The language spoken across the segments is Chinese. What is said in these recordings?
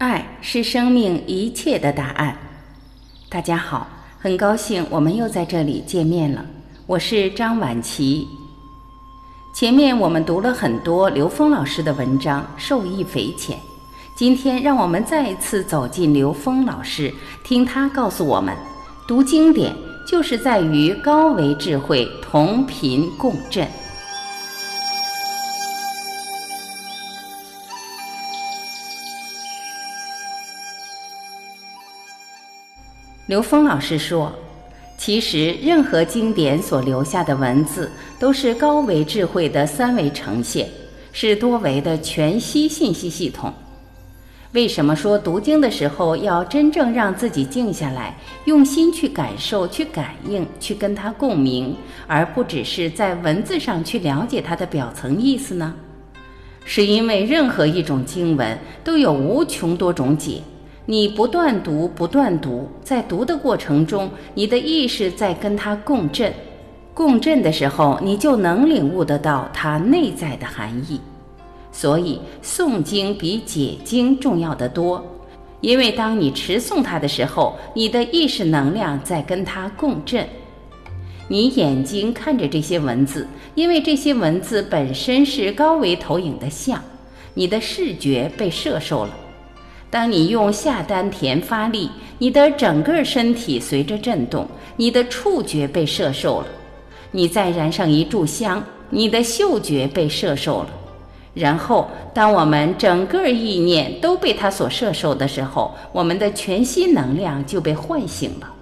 爱是生命一切的答案。大家好，很高兴我们又在这里见面了。我是张晚琪。前面我们读了很多刘峰老师的文章，受益匪浅。今天让我们再一次走进刘峰老师，听他告诉我们：读经典就是在于高维智慧同频共振。刘峰老师说：“其实，任何经典所留下的文字，都是高维智慧的三维呈现，是多维的全息信息系统。为什么说读经的时候要真正让自己静下来，用心去感受、去感应、去跟它共鸣，而不只是在文字上去了解它的表层意思呢？是因为任何一种经文都有无穷多种解。”你不断读，不断读，在读的过程中，你的意识在跟它共振，共振的时候，你就能领悟得到它内在的含义。所以，诵经比解经重要的多，因为当你持诵它的时候，你的意识能量在跟它共振。你眼睛看着这些文字，因为这些文字本身是高维投影的像，你的视觉被摄受了。当你用下丹田发力，你的整个身体随着震动，你的触觉被摄受了；你再燃上一炷香，你的嗅觉被摄受了。然后，当我们整个意念都被它所摄受的时候，我们的全息能量就被唤醒了。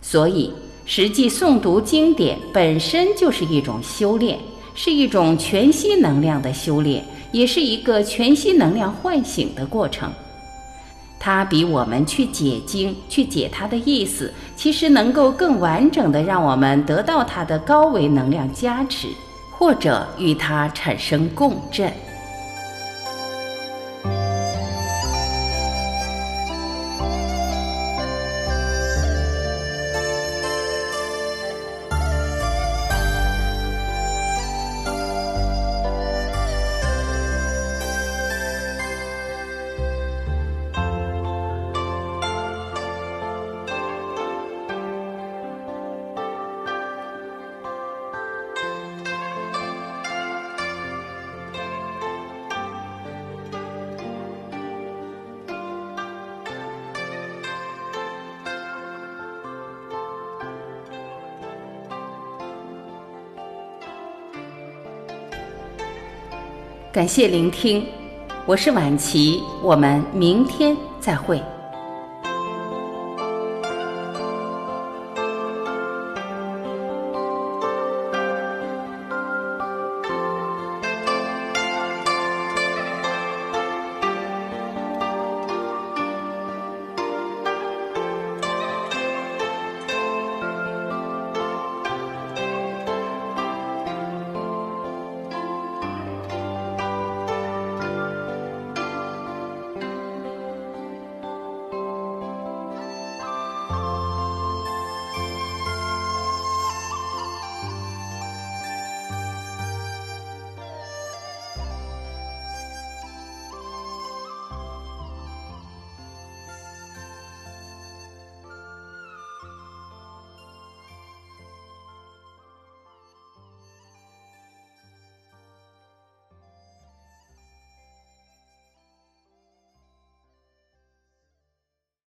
所以，实际诵读经典本身就是一种修炼，是一种全息能量的修炼。也是一个全息能量唤醒的过程，它比我们去解经、去解它的意思，其实能够更完整的让我们得到它的高维能量加持，或者与它产生共振。感谢聆听，我是晚琪，我们明天再会。